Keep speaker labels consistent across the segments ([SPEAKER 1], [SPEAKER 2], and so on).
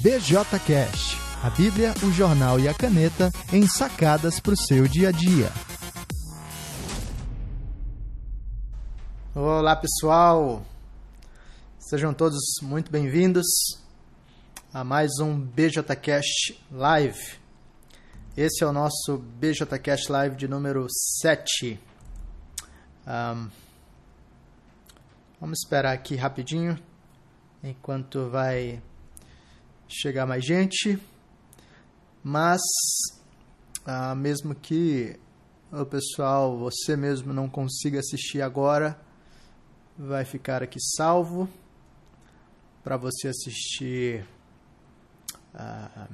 [SPEAKER 1] BJCast, a Bíblia, o jornal e a caneta em sacadas para o seu dia a dia.
[SPEAKER 2] Olá pessoal, sejam todos muito bem-vindos a mais um BJCast Live. Esse é o nosso BJCast Live de número 7. Um, vamos esperar aqui rapidinho enquanto vai chegar mais gente. Mas, ah, mesmo que o pessoal, você mesmo não consiga assistir agora, vai ficar aqui salvo para você assistir ah,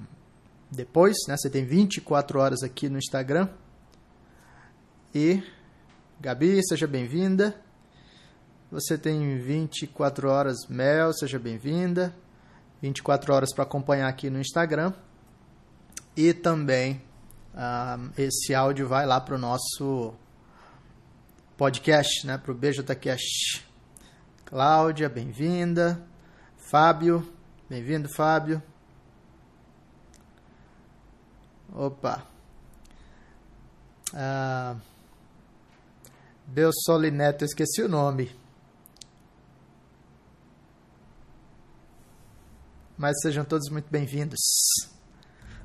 [SPEAKER 2] depois. Né? Você tem 24 horas aqui no Instagram. E, Gabi, seja bem-vinda. Você tem 24 horas, Mel, seja bem-vinda. 24 horas para acompanhar aqui no Instagram. E também uh, esse áudio vai lá para o nosso podcast, né, para o BJCast. Cláudia, bem-vinda. Fábio, bem-vindo, Fábio. Opa. Uh, Neto, esqueci o nome. Mas sejam todos muito bem-vindos.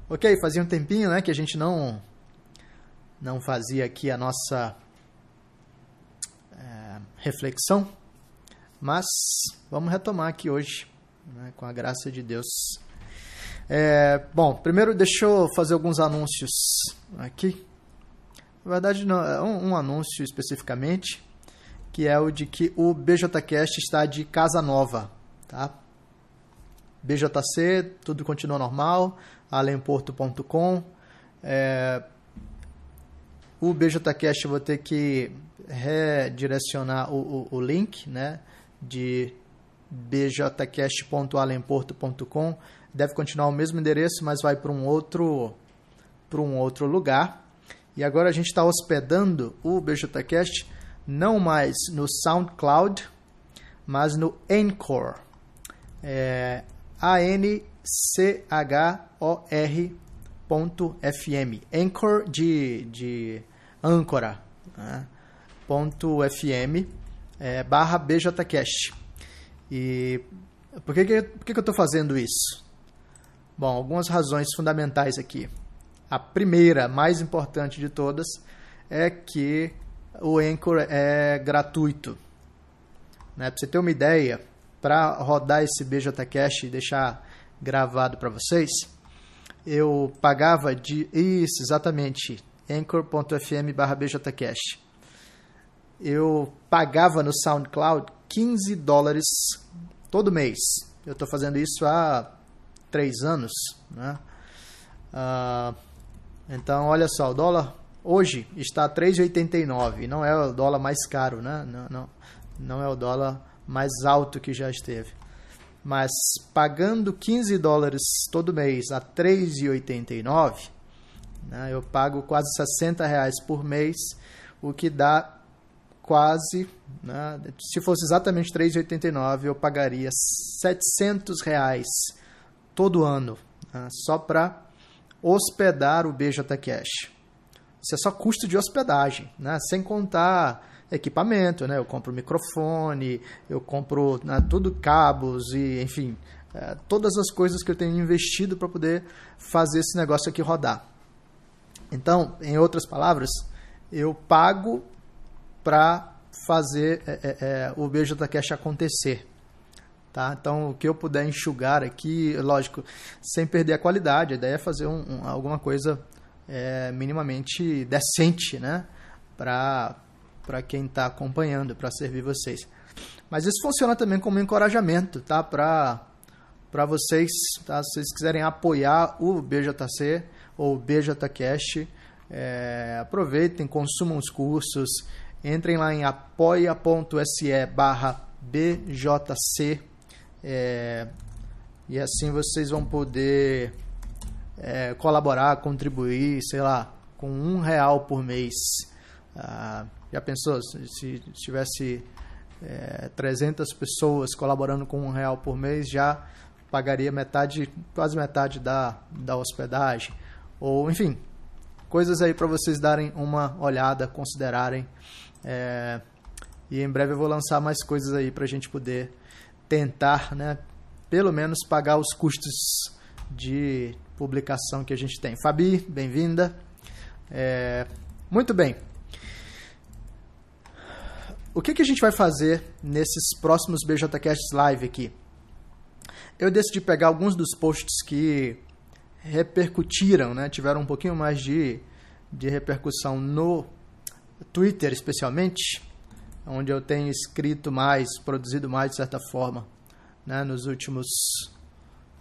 [SPEAKER 2] Ok, fazia um tempinho né, que a gente não, não fazia aqui a nossa é, reflexão, mas vamos retomar aqui hoje, né, com a graça de Deus. É, bom, primeiro deixa eu fazer alguns anúncios aqui. Na verdade, não, é um, um anúncio especificamente, que é o de que o BJCast está de casa nova, tá? BJC, tudo continua normal, alemporto.com. É, o BJCast vou ter que redirecionar o, o, o link né, de bjcast.alemporto.com. Deve continuar o mesmo endereço, mas vai para um outro para um outro lugar. E agora a gente está hospedando o BJCast não mais no SoundCloud, mas no Anchor. É, a-N-C-H-O-R.fm. Anchor de, de âncora. Né? Ponto .fm é, barra BJCast. E por que, que, por que, que eu estou fazendo isso? Bom, algumas razões fundamentais aqui. A primeira, mais importante de todas, é que o Anchor é gratuito. Né? Para você ter uma ideia, para rodar esse BJCast e deixar gravado para vocês, eu pagava de. Isso, exatamente. anchor.fm barra BJCast. Eu pagava no SoundCloud 15 dólares todo mês. Eu estou fazendo isso há três anos. Né? Uh, então, olha só, o dólar hoje está a 3,89. Não é o dólar mais caro, né? Não, não, não é o dólar mais alto que já esteve. Mas pagando 15 dólares todo mês a 3,89, né, eu pago quase 60 reais por mês, o que dá quase, né, se fosse exatamente 3,89, eu pagaria 700 reais todo ano, né, só para hospedar o BJ Cash. Isso é só custo de hospedagem, né, sem contar equipamento, né? Eu compro microfone, eu compro né, tudo cabos e, enfim, é, todas as coisas que eu tenho investido para poder fazer esse negócio aqui rodar. Então, em outras palavras, eu pago para fazer é, é, é o BJCast acontecer. Tá? Então, o que eu puder enxugar aqui, lógico, sem perder a qualidade, a ideia é fazer um, um, alguma coisa é, minimamente decente, né? Para para quem está acompanhando, para servir vocês. Mas isso funciona também como encorajamento, tá? Para para vocês, tá? Se vocês quiserem apoiar o BJC ou o BJCast, é, aproveitem, consumam os cursos, entrem lá em apoia.se barra BJC é, e assim vocês vão poder é, colaborar, contribuir, sei lá, com um real por mês. Ah, já pensou se, tivesse é, 300 pessoas colaborando com um real por mês, já pagaria metade, quase metade da, da hospedagem. Ou, enfim, coisas aí para vocês darem uma olhada, considerarem. É, e em breve eu vou lançar mais coisas aí para a gente poder tentar, né, pelo menos pagar os custos de publicação que a gente tem. Fabi, bem-vinda. É, muito bem. O que, que a gente vai fazer nesses próximos BJCasts Live aqui? Eu decidi pegar alguns dos posts que repercutiram, né, tiveram um pouquinho mais de, de repercussão no Twitter, especialmente, onde eu tenho escrito mais, produzido mais de certa forma, né, nos últimos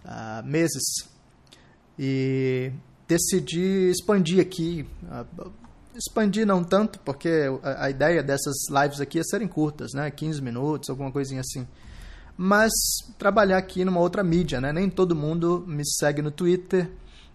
[SPEAKER 2] uh, meses. E decidi expandir aqui. Uh, expandir não tanto, porque a, a, ideia dessas lives aqui é serem curtas, né, 15 minutos, alguma coisinha assim. Mas trabalhar aqui numa outra mídia, né? Nem todo mundo me segue no Twitter.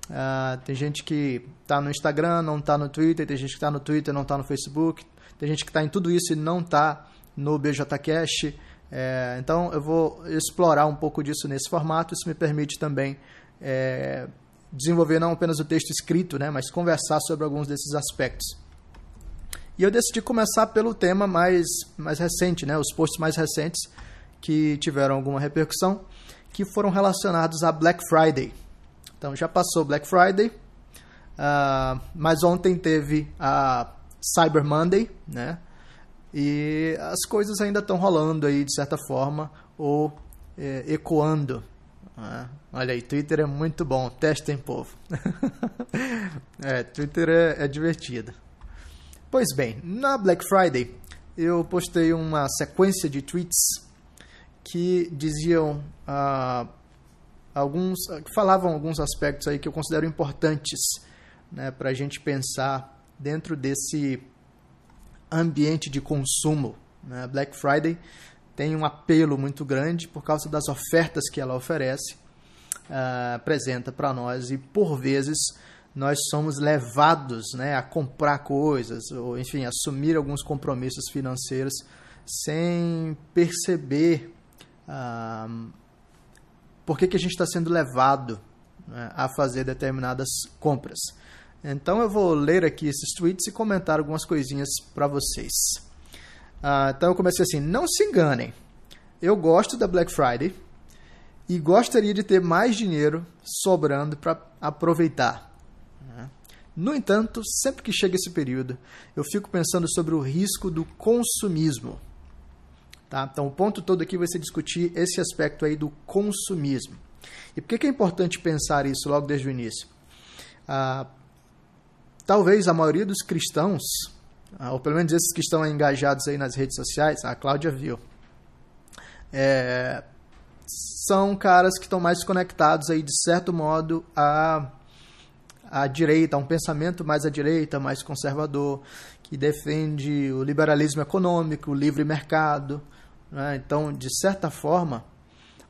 [SPEAKER 2] Uh, tem gente que está no Instagram, não está no Twitter. Tem gente que está no Twitter, não está no Facebook. Tem gente que está em tudo isso e não está no BJCast. É, então eu vou explorar um pouco disso nesse formato. Isso me permite também é, desenvolver não apenas o texto escrito, né, mas conversar sobre alguns desses aspectos. E eu decidi começar pelo tema mais, mais recente, né, os posts mais recentes que tiveram alguma repercussão, que foram relacionados a Black Friday. Então já passou Black Friday, uh, mas ontem teve a Cyber Monday, né? E as coisas ainda estão rolando aí de certa forma ou é, ecoando. Né? Olha aí, Twitter é muito bom, testem povo. é, Twitter é, é divertido. Pois bem, na Black Friday eu postei uma sequência de tweets que diziam ah, alguns, que falavam alguns aspectos aí que eu considero importantes né, para a gente pensar dentro desse ambiente de consumo. Né? Black Friday tem um apelo muito grande por causa das ofertas que ela oferece, uh, apresenta para nós e por vezes nós somos levados né, a comprar coisas ou enfim assumir alguns compromissos financeiros sem perceber uh, por que, que a gente está sendo levado né, a fazer determinadas compras. Então eu vou ler aqui esses tweets e comentar algumas coisinhas para vocês. Uh, então eu comecei assim: não se enganem, eu gosto da Black Friday e gostaria de ter mais dinheiro sobrando para aproveitar. No entanto, sempre que chega esse período, eu fico pensando sobre o risco do consumismo. Tá? Então, o ponto todo aqui vai ser discutir esse aspecto aí do consumismo. E por que é importante pensar isso logo desde o início? Ah, talvez a maioria dos cristãos, ah, ou pelo menos esses que estão engajados aí nas redes sociais, a Cláudia viu, é, são caras que estão mais conectados aí, de certo modo, a à direita, um pensamento mais à direita, mais conservador, que defende o liberalismo econômico, o livre mercado. Né? Então, de certa forma,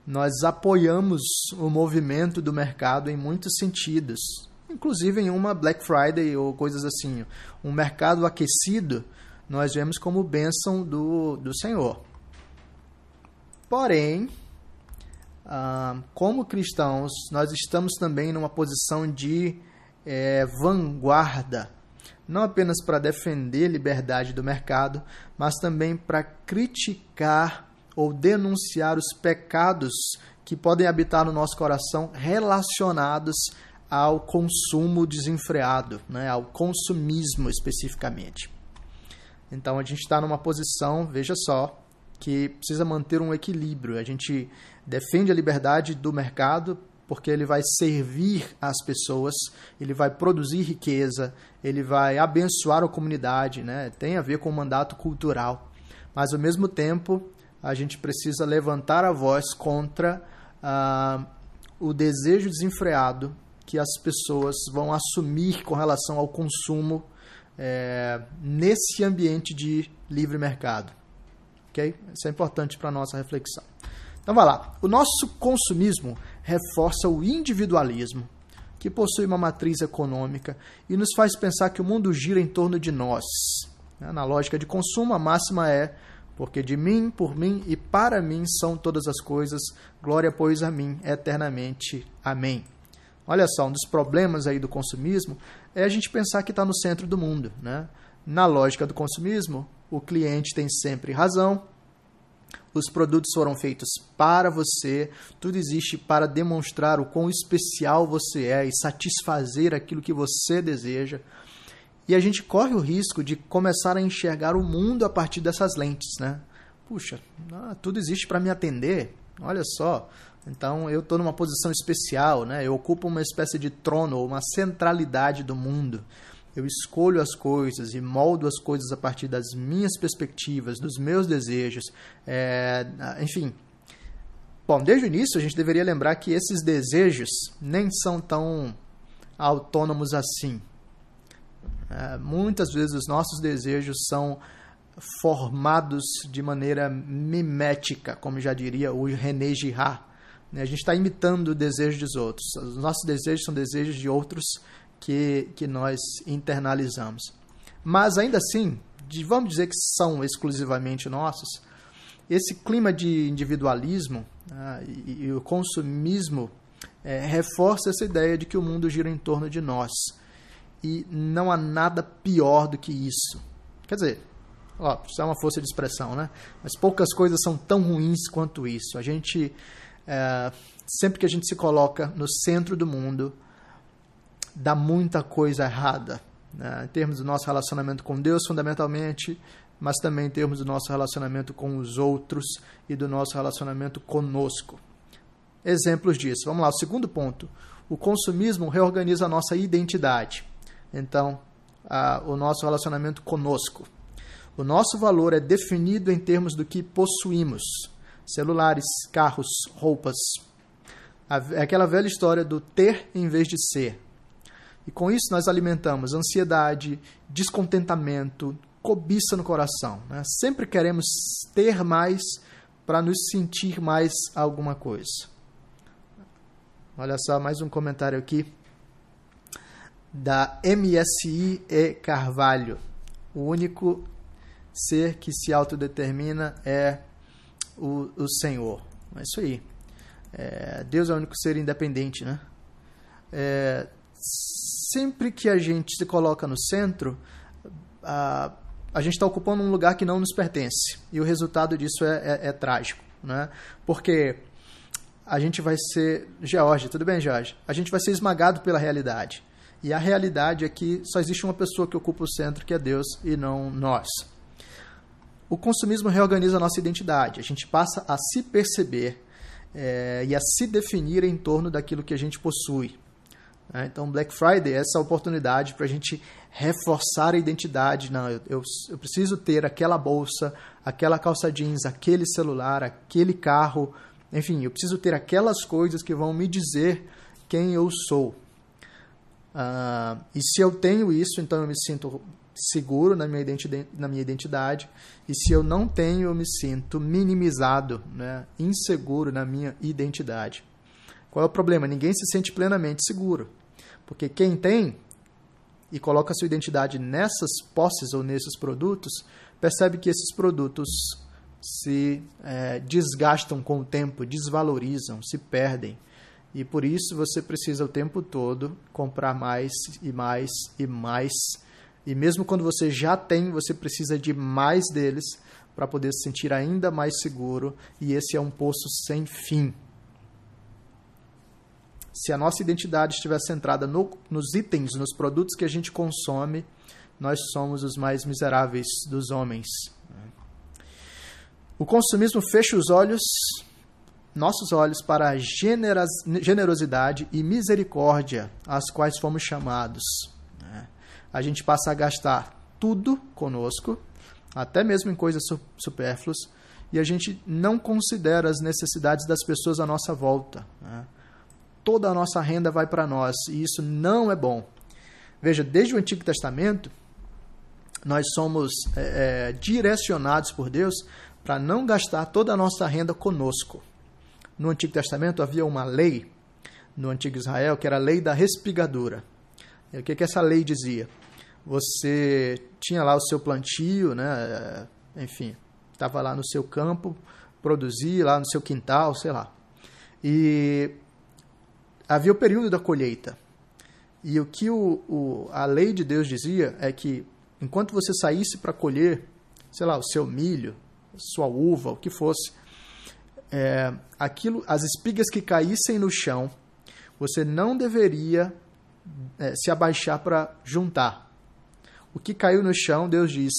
[SPEAKER 2] nós apoiamos o movimento do mercado em muitos sentidos, inclusive em uma Black Friday ou coisas assim. Um mercado aquecido nós vemos como bênção do, do Senhor. Porém, ah, como cristãos, nós estamos também numa posição de é, vanguarda, não apenas para defender a liberdade do mercado, mas também para criticar ou denunciar os pecados que podem habitar no nosso coração relacionados ao consumo desenfreado, né, ao consumismo especificamente. Então a gente está numa posição, veja só, que precisa manter um equilíbrio. A gente defende a liberdade do mercado porque ele vai servir as pessoas, ele vai produzir riqueza, ele vai abençoar a comunidade, né? Tem a ver com o mandato cultural. Mas ao mesmo tempo, a gente precisa levantar a voz contra ah, o desejo desenfreado que as pessoas vão assumir com relação ao consumo é, nesse ambiente de livre mercado. Ok? Isso é importante para a nossa reflexão. Então vai lá. O nosso consumismo reforça o individualismo, que possui uma matriz econômica e nos faz pensar que o mundo gira em torno de nós. Na lógica de consumo, a máxima é Porque de mim, por mim e para mim são todas as coisas, glória, pois, a mim eternamente. Amém. Olha só, um dos problemas aí do consumismo é a gente pensar que está no centro do mundo. Né? Na lógica do consumismo, o cliente tem sempre razão, os produtos foram feitos para você, tudo existe para demonstrar o quão especial você é e satisfazer aquilo que você deseja. E a gente corre o risco de começar a enxergar o mundo a partir dessas lentes, né? Puxa, ah, tudo existe para me atender. Olha só. Então eu estou numa posição especial, né? Eu ocupo uma espécie de trono, uma centralidade do mundo. Eu escolho as coisas e moldo as coisas a partir das minhas perspectivas, dos meus desejos. É, enfim. Bom, desde o início a gente deveria lembrar que esses desejos nem são tão autônomos assim. É, muitas vezes os nossos desejos são formados de maneira mimética, como já diria o René Girard. Né? A gente está imitando o desejo dos outros. Os nossos desejos são desejos de outros que, que nós internalizamos. Mas ainda assim, de, vamos dizer que são exclusivamente nossos, esse clima de individualismo ah, e, e, o consumismo é, reforça essa ideia de que o mundo gira em torno de nós e não há nada pior do que isso. Quer dizer, ó, isso é uma força de expressão, né? Mas poucas coisas são tão ruins quanto isso. A gente, é, sempre que a gente se coloca no centro do mundo, dá muita coisa errada. Né? Em termos do nosso relacionamento com Deus, fundamentalmente, mas também em termos do nosso relacionamento com os outros e do nosso relacionamento conosco. Exemplos disso. Vamos lá, o segundo ponto. O consumismo reorganiza a nossa identidade então a, o nosso relacionamento conosco. O nosso valor é definido em termos do que possuímos: celulares, carros, roupas. É aquela velha história do ter em vez de ser. E com isso nós alimentamos ansiedade, descontentamento, cobiça no coração. Né? Sempre queremos ter mais para nos sentir mais alguma coisa. Olha só, mais um comentário aqui da MSI e Carvalho. O único ser que se autodetermina é o, o Senhor. É isso aí. É, Deus é o único ser independente, né? É, sempre que a gente se coloca no centro, a, a gente está ocupando um lugar que não nos pertence. E o resultado disso é, é, é trágico, né? Porque a gente vai ser... George, tudo bem, George? A gente vai ser esmagado pela realidade. E a realidade é que só existe uma pessoa que ocupa o centro, que é Deus, e não nós. O consumismo reorganiza a nossa identidade. A gente passa a se perceber é, e a se definir em torno daquilo que a gente possui. É, então, Black Friday é essa oportunidade para a gente reforçar a identidade. Não, eu, eu, eu preciso ter aquela bolsa, aquela calça jeans, aquele celular, aquele carro. Enfim, eu preciso ter aquelas coisas que vão me dizer quem eu sou. Uh, e se eu tenho isso, então eu me sinto seguro na minha, identidade, na minha identidade. E se eu não tenho, eu me sinto minimizado, né? inseguro na minha identidade. Qual é o problema? Ninguém se sente plenamente seguro. Porque quem tem e coloca sua identidade nessas posses ou nesses produtos, percebe que esses produtos se é, desgastam com o tempo, desvalorizam, se perdem. E por isso você precisa o tempo todo comprar mais e mais e mais. E mesmo quando você já tem, você precisa de mais deles para poder se sentir ainda mais seguro. E esse é um poço sem fim. Se a nossa identidade estiver centrada no, nos itens, nos produtos que a gente consome, nós somos os mais miseráveis dos homens. O consumismo fecha os olhos nossos olhos para a generosidade e misericórdia às quais fomos chamados. A gente passa a gastar tudo conosco, até mesmo em coisas supérfluas, e a gente não considera as necessidades das pessoas à nossa volta. Né? Toda a nossa renda vai para nós, e isso não é bom. Veja, desde o Antigo Testamento, nós somos é, é, direcionados por Deus para não gastar toda a nossa renda conosco. No Antigo Testamento havia uma lei no Antigo Israel que era a lei da respigadura. E o que, que essa lei dizia? Você tinha lá o seu plantio, né? enfim, estava lá no seu campo, produzir lá no seu quintal, sei lá. E havia o período da colheita. E o que o, o, a lei de Deus dizia é que enquanto você saísse para colher, sei lá, o seu milho, sua uva, o que fosse, é, aquilo, as espigas que caíssem no chão, você não deveria é, se abaixar para juntar. O que caiu no chão, Deus diz,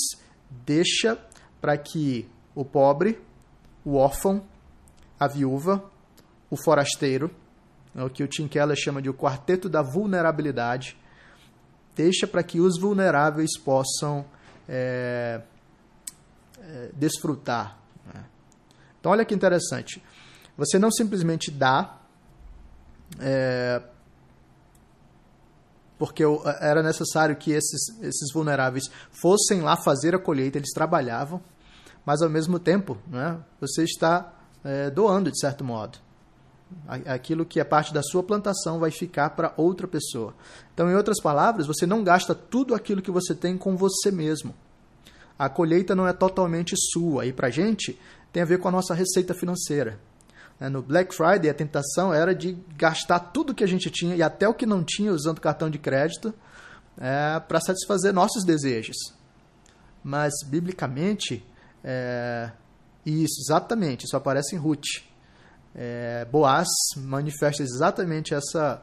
[SPEAKER 2] deixa para que o pobre, o órfão, a viúva, o forasteiro, é o que o Tim Keller chama de o quarteto da vulnerabilidade, deixa para que os vulneráveis possam é, é, desfrutar. Né? Então, olha que interessante. Você não simplesmente dá, é, porque era necessário que esses, esses vulneráveis fossem lá fazer a colheita, eles trabalhavam, mas ao mesmo tempo né, você está é, doando de certo modo. Aquilo que é parte da sua plantação vai ficar para outra pessoa. Então, em outras palavras, você não gasta tudo aquilo que você tem com você mesmo. A colheita não é totalmente sua. E para a gente, tem a ver com a nossa receita financeira. Né, no Black Friday, a tentação era de gastar tudo que a gente tinha e até o que não tinha usando cartão de crédito é, para satisfazer nossos desejos. Mas, biblicamente, é, isso, exatamente, isso aparece em Ruth é, Boaz manifesta exatamente essa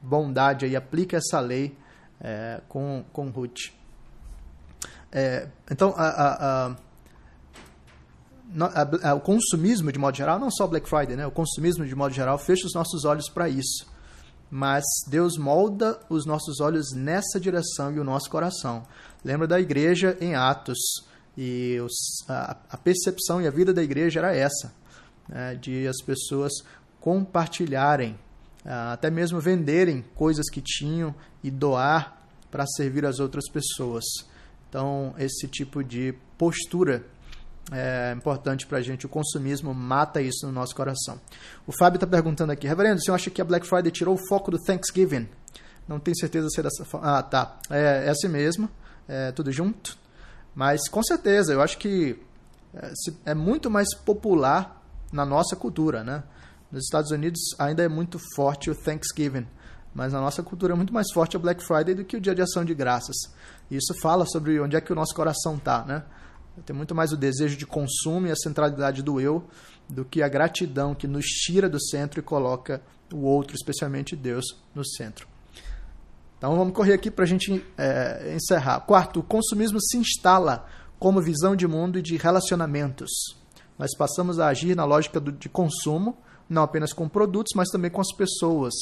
[SPEAKER 2] bondade e aplica essa lei é, com, com Ruth. É, então, a, a, a, o consumismo, de modo geral, não só Black Friday, né? o consumismo, de modo geral, fecha os nossos olhos para isso. Mas Deus molda os nossos olhos nessa direção e o nosso coração. Lembra da igreja em Atos. E os, a percepção e a vida da igreja era essa né, de as pessoas compartilharem, ah, até mesmo venderem coisas que tinham e doar para servir as outras pessoas. Então, esse tipo de postura é importante para a gente. O consumismo mata isso no nosso coração. O Fábio está perguntando aqui, Reverendo, você acha que a Black Friday tirou o foco do Thanksgiving? Não tenho certeza se é dessa forma. Ah, tá. É, é assim mesmo. É tudo junto. Mas com certeza, eu acho que é, é muito mais popular na nossa cultura, né? Nos Estados Unidos ainda é muito forte o Thanksgiving, mas na nossa cultura é muito mais forte o Black Friday do que o Dia de Ação de Graças. Isso fala sobre onde é que o nosso coração está, né? Tem muito mais o desejo de consumo e a centralidade do eu do que a gratidão que nos tira do centro e coloca o outro, especialmente Deus, no centro. Então vamos correr aqui para a gente é, encerrar. Quarto, o consumismo se instala como visão de mundo e de relacionamentos nós passamos a agir na lógica do, de consumo, não apenas com produtos, mas também com as pessoas.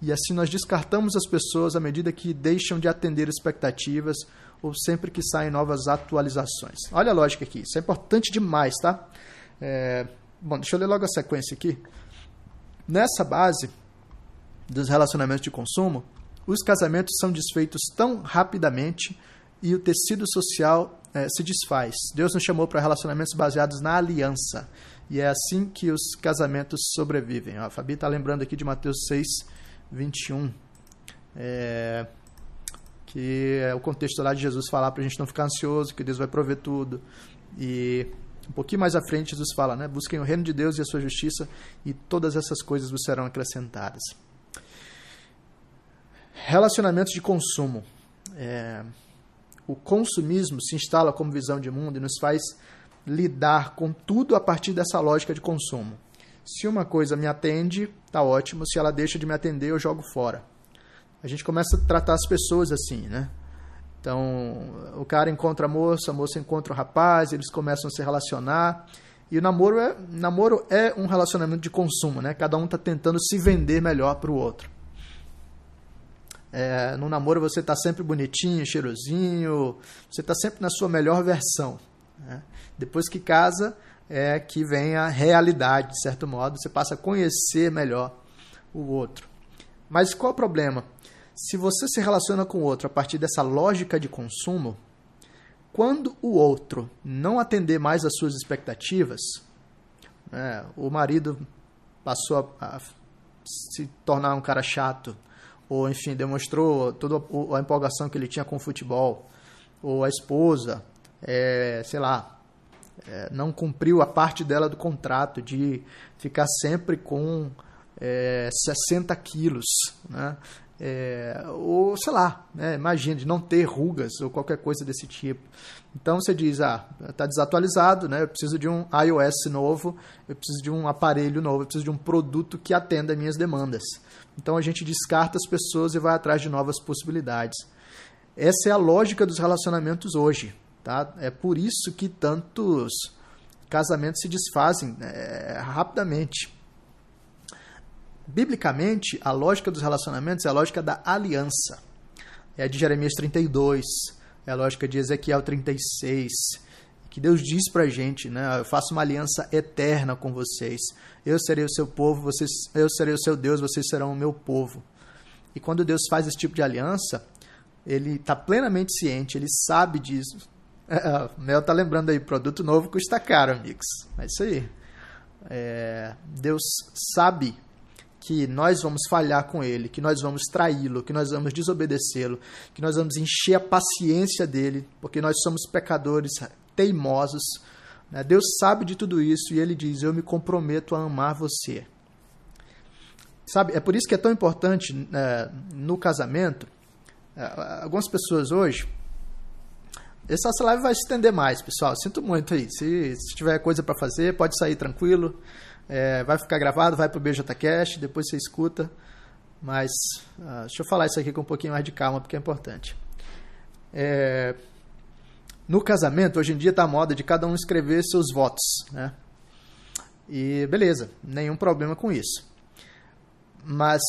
[SPEAKER 2] E assim nós descartamos as pessoas à medida que deixam de atender expectativas ou sempre que saem novas atualizações. Olha a lógica aqui, isso é importante demais, tá? É, bom, deixa eu ler logo a sequência aqui. Nessa base dos relacionamentos de consumo, os casamentos são desfeitos tão rapidamente e o tecido social é, se desfaz. Deus nos chamou para relacionamentos baseados na aliança. E é assim que os casamentos sobrevivem. A Fabi está lembrando aqui de Mateus 6, 21. É, que é o contexto lá de Jesus falar para a gente não ficar ansioso, que Deus vai prover tudo. E um pouquinho mais à frente, Jesus fala, né? Busquem o reino de Deus e a sua justiça, e todas essas coisas vos serão acrescentadas. Relacionamentos de consumo. É, o consumismo se instala como visão de mundo e nos faz lidar com tudo a partir dessa lógica de consumo. Se uma coisa me atende, tá ótimo. Se ela deixa de me atender, eu jogo fora. A gente começa a tratar as pessoas assim, né? Então, o cara encontra a moça, a moça encontra o rapaz, eles começam a se relacionar. E o namoro é, namoro é um relacionamento de consumo, né? Cada um está tentando se vender melhor para o outro. É, no namoro você está sempre bonitinho, cheirosinho, você está sempre na sua melhor versão. Né? Depois que casa, é que vem a realidade, de certo modo, você passa a conhecer melhor o outro. Mas qual o problema? Se você se relaciona com o outro a partir dessa lógica de consumo, quando o outro não atender mais às suas expectativas, né, o marido passou a, a se tornar um cara chato, ou enfim, demonstrou toda a empolgação que ele tinha com o futebol, ou a esposa, é, sei lá, é, não cumpriu a parte dela do contrato de ficar sempre com é, 60 quilos, né? É, ou sei lá, né? imagina, de não ter rugas ou qualquer coisa desse tipo. Então você diz, ah, está desatualizado, né? eu preciso de um iOS novo, eu preciso de um aparelho novo, eu preciso de um produto que atenda minhas demandas. Então a gente descarta as pessoas e vai atrás de novas possibilidades. Essa é a lógica dos relacionamentos hoje. Tá? É por isso que tantos casamentos se desfazem é, rapidamente. Biblicamente, a lógica dos relacionamentos é a lógica da aliança. É a de Jeremias 32, é a lógica de Ezequiel 36, que Deus diz pra gente, né? Eu faço uma aliança eterna com vocês. Eu serei o seu povo, vocês, eu serei o seu Deus, vocês serão o meu povo. E quando Deus faz esse tipo de aliança, ele está plenamente ciente, ele sabe disso. É, Mel tá lembrando aí, produto novo custa caro, amigos. É isso aí. É, Deus sabe que nós vamos falhar com ele, que nós vamos traí-lo, que nós vamos desobedecê-lo, que nós vamos encher a paciência dele, porque nós somos pecadores teimosos. Né? Deus sabe de tudo isso e ele diz: Eu me comprometo a amar você. Sabe, é por isso que é tão importante né, no casamento. É, algumas pessoas hoje. Essa live vai se estender mais, pessoal. Sinto muito aí. Se, se tiver coisa para fazer, pode sair tranquilo. É, vai ficar gravado, vai para o BJCast, depois você escuta. Mas uh, deixa eu falar isso aqui com um pouquinho mais de calma, porque é importante. É, no casamento, hoje em dia está a moda de cada um escrever seus votos. Né? E beleza, nenhum problema com isso. Mas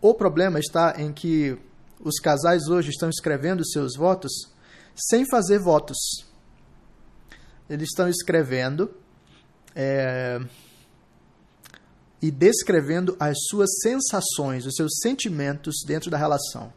[SPEAKER 2] o problema está em que os casais hoje estão escrevendo seus votos sem fazer votos. Eles estão escrevendo. É, e descrevendo as suas sensações, os seus sentimentos dentro da relação.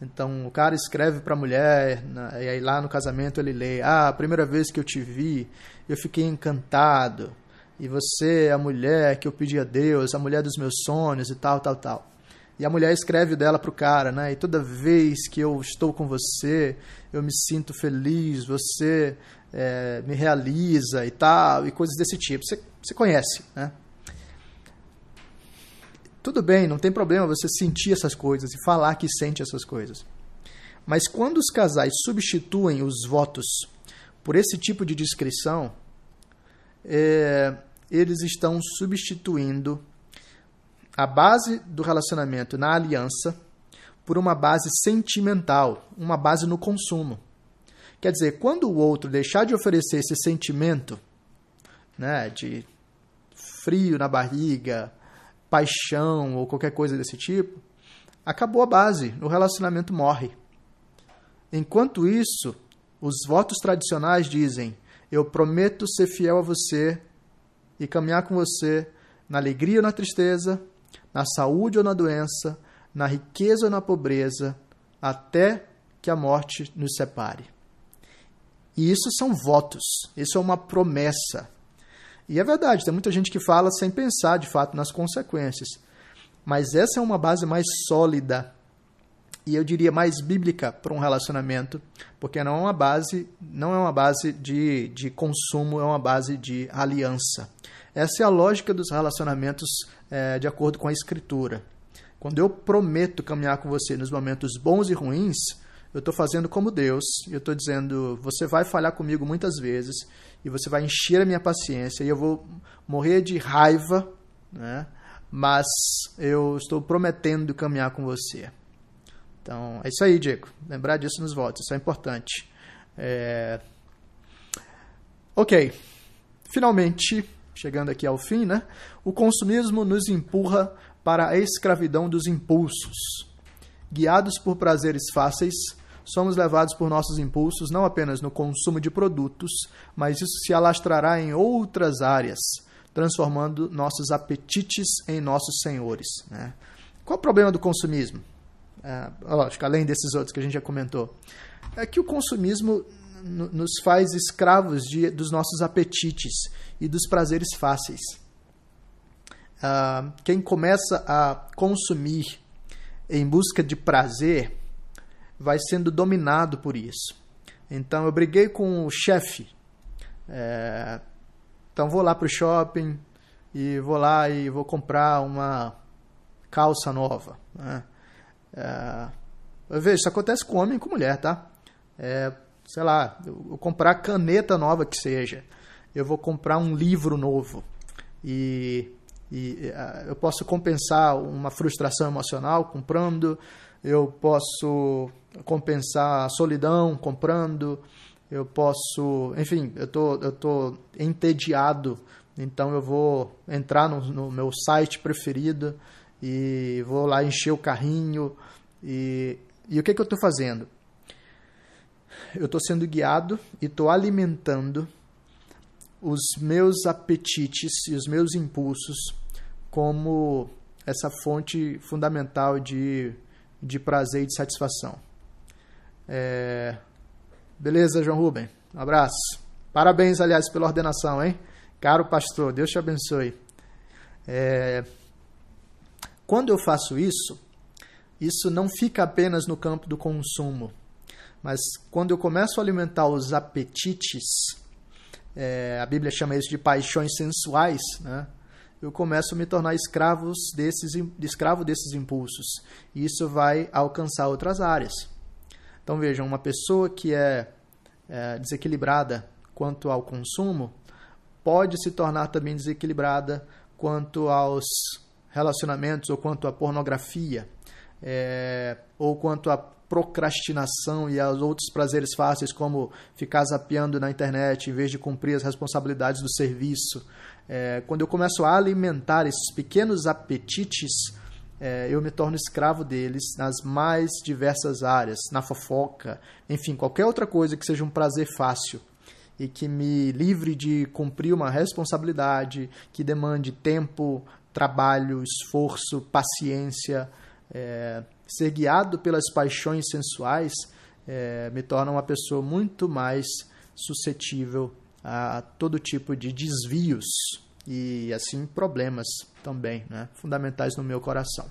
[SPEAKER 2] Então o cara escreve para a mulher, e aí lá no casamento ele lê: Ah, a primeira vez que eu te vi, eu fiquei encantado, e você é a mulher que eu pedi a Deus, a mulher dos meus sonhos e tal, tal, tal. E a mulher escreve dela para o cara, né? E toda vez que eu estou com você, eu me sinto feliz, você é, me realiza e tal, e coisas desse tipo. Você, você conhece, né? Tudo bem, não tem problema você sentir essas coisas e falar que sente essas coisas. Mas quando os casais substituem os votos por esse tipo de descrição, é, eles estão substituindo a base do relacionamento na aliança por uma base sentimental, uma base no consumo. Quer dizer, quando o outro deixar de oferecer esse sentimento né, de frio na barriga, paixão ou qualquer coisa desse tipo, acabou a base, o relacionamento morre. Enquanto isso, os votos tradicionais dizem: Eu prometo ser fiel a você e caminhar com você na alegria ou na tristeza, na saúde ou na doença, na riqueza ou na pobreza, até que a morte nos separe. E isso são votos, isso é uma promessa. E é verdade, tem muita gente que fala sem pensar de fato nas consequências. Mas essa é uma base mais sólida e eu diria mais bíblica para um relacionamento, porque não é uma base, não é uma base de, de consumo, é uma base de aliança. Essa é a lógica dos relacionamentos é, de acordo com a Escritura. Quando eu prometo caminhar com você nos momentos bons e ruins, eu estou fazendo como Deus, eu estou dizendo, você vai falhar comigo muitas vezes, e você vai encher a minha paciência, e eu vou morrer de raiva, né? mas eu estou prometendo caminhar com você. Então, é isso aí, Diego. Lembrar disso nos votos, isso é importante. É... Ok. Finalmente, chegando aqui ao fim, né? O consumismo nos empurra para a escravidão dos impulsos. Guiados por prazeres fáceis, somos levados por nossos impulsos não apenas no consumo de produtos, mas isso se alastrará em outras áreas, transformando nossos apetites em nossos senhores. Né? Qual o problema do consumismo? É, lógico, além desses outros que a gente já comentou, é que o consumismo nos faz escravos de, dos nossos apetites e dos prazeres fáceis. Uh, quem começa a consumir em busca de prazer vai sendo dominado por isso. Então eu briguei com o chefe, É, então vou lá para o shopping e vou lá e vou comprar uma calça nova. Né? É, eu vejo, isso acontece com homem e com mulher, tá? É, sei lá, eu vou comprar caneta nova que seja. Eu vou comprar um livro novo. E, e uh, eu posso compensar uma frustração emocional comprando, eu posso compensar a solidão comprando, eu posso, enfim, eu tô, eu tô entediado, então eu vou entrar no, no meu site preferido e vou lá encher o carrinho e, e o que, que eu estou fazendo? Eu estou sendo guiado e estou alimentando os meus apetites e os meus impulsos como essa fonte fundamental de, de prazer e de satisfação. É, Beleza, João Rubem? Um abraço. Parabéns, aliás, pela ordenação, hein? Caro pastor, Deus te abençoe. É... Quando eu faço isso, isso não fica apenas no campo do consumo, mas quando eu começo a alimentar os apetites, é... a Bíblia chama isso de paixões sensuais, né? Eu começo a me tornar escravos desses, escravo desses impulsos. E isso vai alcançar outras áreas. Então vejam, uma pessoa que é, é desequilibrada quanto ao consumo pode se tornar também desequilibrada quanto aos relacionamentos ou quanto à pornografia é, ou quanto à procrastinação e aos outros prazeres fáceis como ficar zapeando na internet em vez de cumprir as responsabilidades do serviço. É, quando eu começo a alimentar esses pequenos apetites é, eu me torno escravo deles nas mais diversas áreas, na fofoca, enfim, qualquer outra coisa que seja um prazer fácil e que me livre de cumprir uma responsabilidade que demande tempo, trabalho, esforço, paciência. É, ser guiado pelas paixões sensuais é, me torna uma pessoa muito mais suscetível a todo tipo de desvios e assim problemas também, né, fundamentais no meu coração.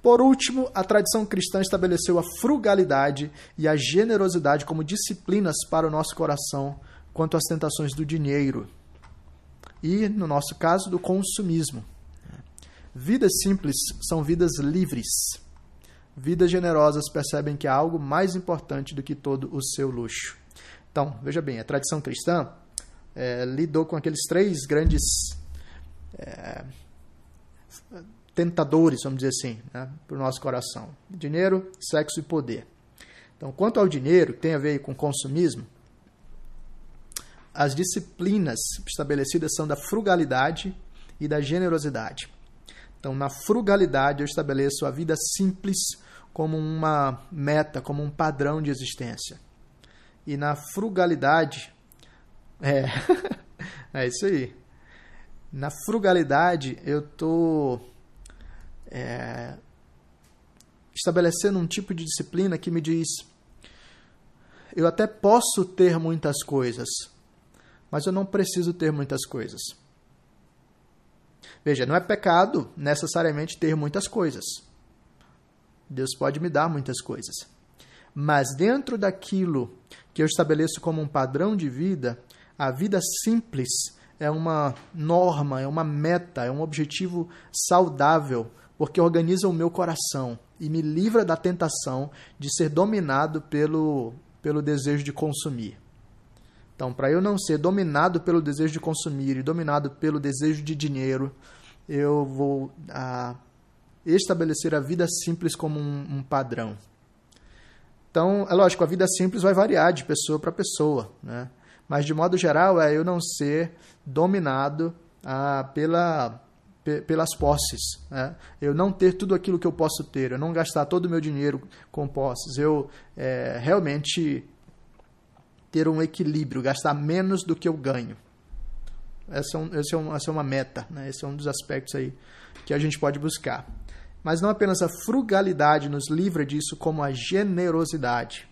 [SPEAKER 2] Por último, a tradição cristã estabeleceu a frugalidade e a generosidade como disciplinas para o nosso coração quanto às tentações do dinheiro e, no nosso caso, do consumismo. Vidas simples são vidas livres. Vidas generosas percebem que há algo mais importante do que todo o seu luxo. Então, veja bem, a tradição cristã é, lidou com aqueles três grandes é, tentadores, vamos dizer assim, né, para o nosso coração: dinheiro, sexo e poder. Então, quanto ao dinheiro, que tem a ver com consumismo, as disciplinas estabelecidas são da frugalidade e da generosidade. Então, na frugalidade, eu estabeleço a vida simples como uma meta, como um padrão de existência. E na frugalidade, é, é isso aí. Na frugalidade, eu estou é, estabelecendo um tipo de disciplina que me diz: eu até posso ter muitas coisas, mas eu não preciso ter muitas coisas. Veja, não é pecado necessariamente ter muitas coisas. Deus pode me dar muitas coisas. Mas dentro daquilo que eu estabeleço como um padrão de vida, a vida simples é uma norma, é uma meta, é um objetivo saudável, porque organiza o meu coração e me livra da tentação de ser dominado pelo, pelo desejo de consumir. Então, para eu não ser dominado pelo desejo de consumir e dominado pelo desejo de dinheiro, eu vou a, estabelecer a vida simples como um, um padrão. Então, é lógico, a vida simples vai variar de pessoa para pessoa, né? Mas, de modo geral, é eu não ser dominado ah, pela, pelas posses. Né? Eu não ter tudo aquilo que eu posso ter, eu não gastar todo o meu dinheiro com posses. Eu é, realmente ter um equilíbrio, gastar menos do que eu ganho. Essa é, um, essa é, um, essa é uma meta, né? esse é um dos aspectos aí que a gente pode buscar. Mas não apenas a frugalidade nos livra disso, como a generosidade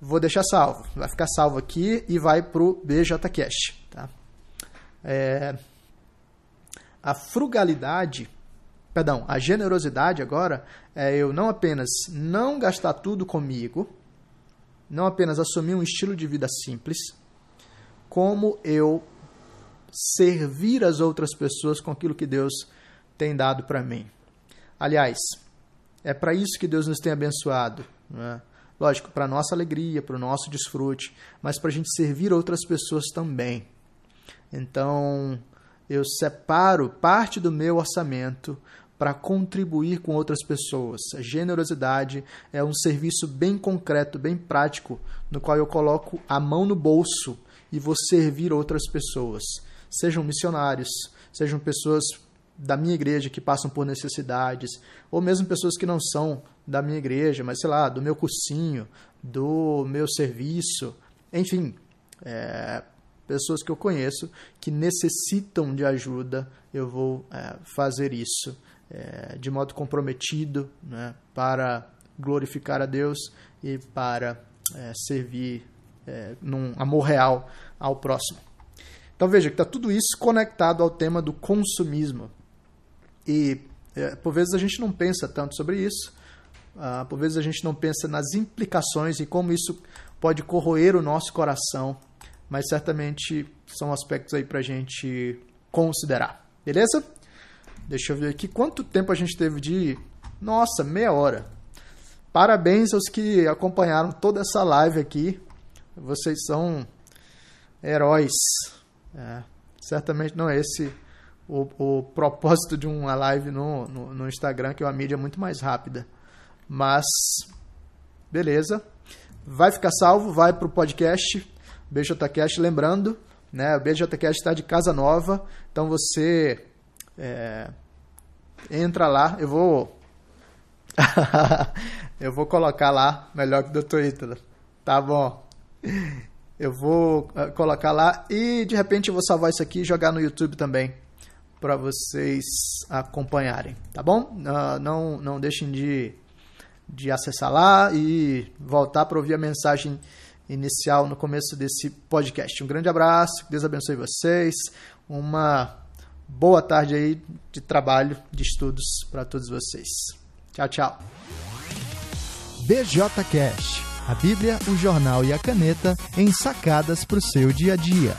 [SPEAKER 2] vou deixar salvo. Vai ficar salvo aqui e vai para o BJCast. Tá? É, a frugalidade, perdão, a generosidade agora é eu não apenas não gastar tudo comigo, não apenas assumir um estilo de vida simples, como eu servir as outras pessoas com aquilo que Deus tem dado para mim. Aliás, é para isso que Deus nos tem abençoado. Né? Lógico, para nossa alegria, para o nosso desfrute, mas para a gente servir outras pessoas também. Então, eu separo parte do meu orçamento para contribuir com outras pessoas. A generosidade é um serviço bem concreto, bem prático, no qual eu coloco a mão no bolso e vou servir outras pessoas. Sejam missionários, sejam pessoas da minha igreja que passam por necessidades, ou mesmo pessoas que não são da minha igreja, mas sei lá, do meu cursinho, do meu serviço, enfim, é, pessoas que eu conheço que necessitam de ajuda, eu vou é, fazer isso é, de modo comprometido né, para glorificar a Deus e para é, servir é, num amor real ao próximo. Então veja que está tudo isso conectado ao tema do consumismo. E é, por vezes a gente não pensa tanto sobre isso, ah, por vezes a gente não pensa nas implicações e como isso pode corroer o nosso coração, mas certamente são aspectos aí para a gente considerar. Beleza? Deixa eu ver aqui quanto tempo a gente teve de. Nossa, meia hora. Parabéns aos que acompanharam toda essa live aqui. Vocês são heróis. É, certamente não é esse o, o, propósito de uma live no, no, no Instagram, que é uma mídia muito mais rápida. Mas, beleza. Vai ficar salvo, vai para o podcast BJCast. Lembrando, né, o BJCast está de casa nova, então você é, entra lá, eu vou. eu vou colocar lá, melhor que do Twitter. Tá bom. Eu vou uh, colocar lá e de repente eu vou salvar isso aqui e jogar no YouTube também para vocês acompanharem, tá bom? Uh, não, não deixem de, de acessar lá e voltar para ouvir a mensagem inicial no começo desse podcast. Um grande abraço, Deus abençoe vocês, uma boa tarde aí de trabalho, de estudos para todos vocês. Tchau, tchau.
[SPEAKER 1] BJ Cash, a Bíblia, o jornal e a caneta em sacadas para o seu dia a dia.